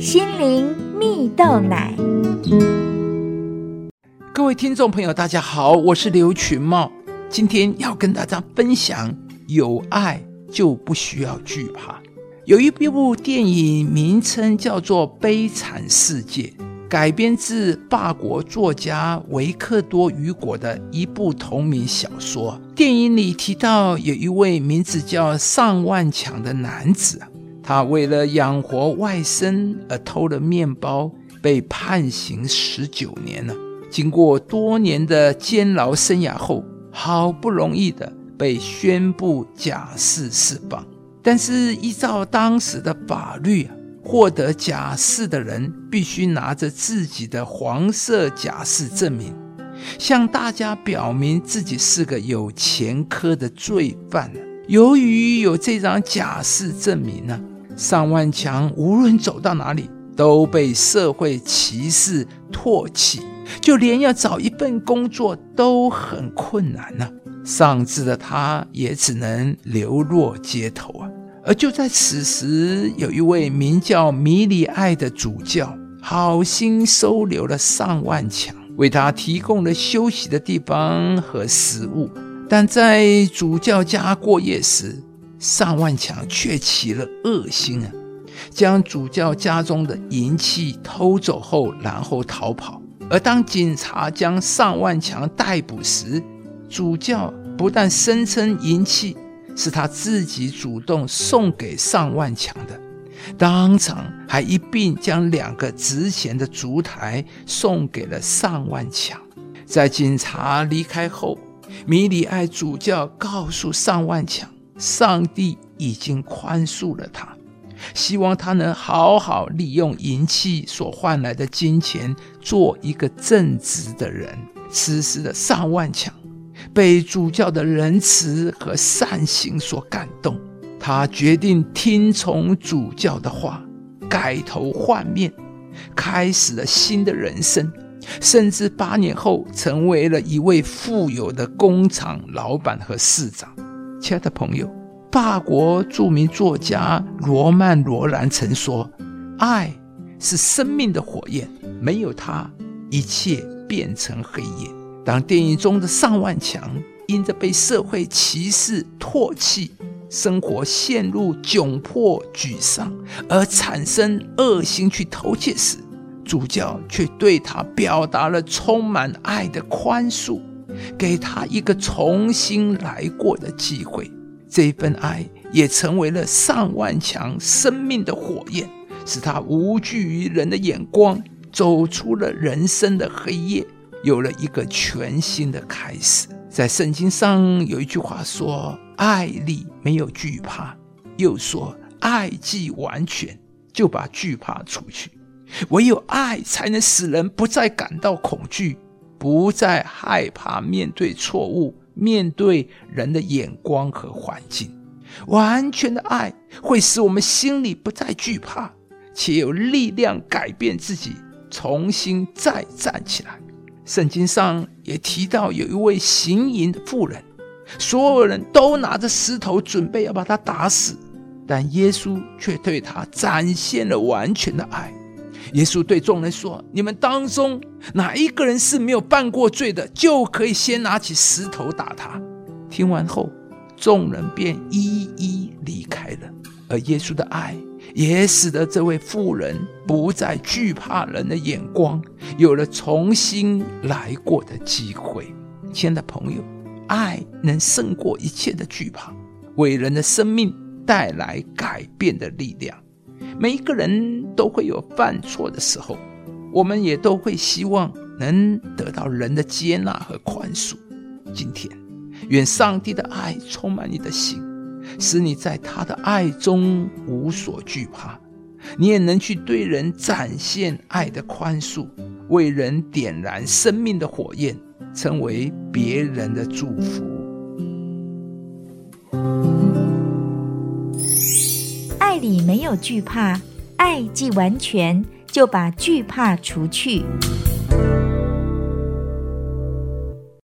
心灵蜜豆奶。各位听众朋友，大家好，我是刘群茂，今天要跟大家分享：有爱就不需要惧怕。有一部电影名称叫做《悲惨世界》，改编自法国作家维克多·雨果的一部同名小说。电影里提到有一位名字叫上万强的男子，他为了养活外甥而偷了面包，被判刑十九年了。经过多年的监牢生涯后，好不容易的被宣布假释释放。但是依照当时的法律啊，获得假释的人必须拿着自己的黄色假释证明，向大家表明自己是个有前科的罪犯。由于有这张假释证明呢，上万强无论走到哪里都被社会歧视唾弃，就连要找一份工作都很困难呢。丧志的他也只能流落街头啊！而就在此时，有一位名叫米里爱的主教，好心收留了上万强，为他提供了休息的地方和食物。但在主教家过夜时，尚万强却起了恶心啊，将主教家中的银器偷走后，然后逃跑。而当警察将尚万强逮捕时，主教不但声称银器。是他自己主动送给尚万强的，当场还一并将两个值钱的烛台送给了尚万强。在警察离开后，米里艾主教告诉尚万强，上帝已经宽恕了他，希望他能好好利用银器所换来的金钱，做一个正直的人。此时的上万强。被主教的仁慈和善行所感动，他决定听从主教的话，改头换面，开始了新的人生，甚至八年后成为了一位富有的工厂老板和市长。亲爱的朋友，法国著名作家罗曼·罗兰曾说：“爱是生命的火焰，没有它，一切变成黑夜。”当电影中的上万强因着被社会歧视、唾弃，生活陷入窘迫、沮丧，而产生恶心去偷窃时，主教却对他表达了充满爱的宽恕，给他一个重新来过的机会。这份爱也成为了上万强生命的火焰，使他无惧于人的眼光，走出了人生的黑夜。有了一个全新的开始。在圣经上有一句话说：“爱里没有惧怕。”又说：“爱既完全，就把惧怕除去。唯有爱才能使人不再感到恐惧，不再害怕面对错误，面对人的眼光和环境。完全的爱会使我们心里不再惧怕，且有力量改变自己，重新再站起来。”圣经上也提到有一位行淫的妇人，所有人都拿着石头准备要把他打死，但耶稣却对他展现了完全的爱。耶稣对众人说：“你们当中哪一个人是没有犯过罪的，就可以先拿起石头打他。”听完后，众人便一一离开了。而耶稣的爱。也使得这位妇人不再惧怕人的眼光，有了重新来过的机会。亲爱的朋友，爱能胜过一切的惧怕，为人的生命带来改变的力量。每一个人都会有犯错的时候，我们也都会希望能得到人的接纳和宽恕。今天，愿上帝的爱充满你的心。使你在他的爱中无所惧怕，你也能去对人展现爱的宽恕，为人点燃生命的火焰，成为别人的祝福。爱里没有惧怕，爱既完全，就把惧怕除去。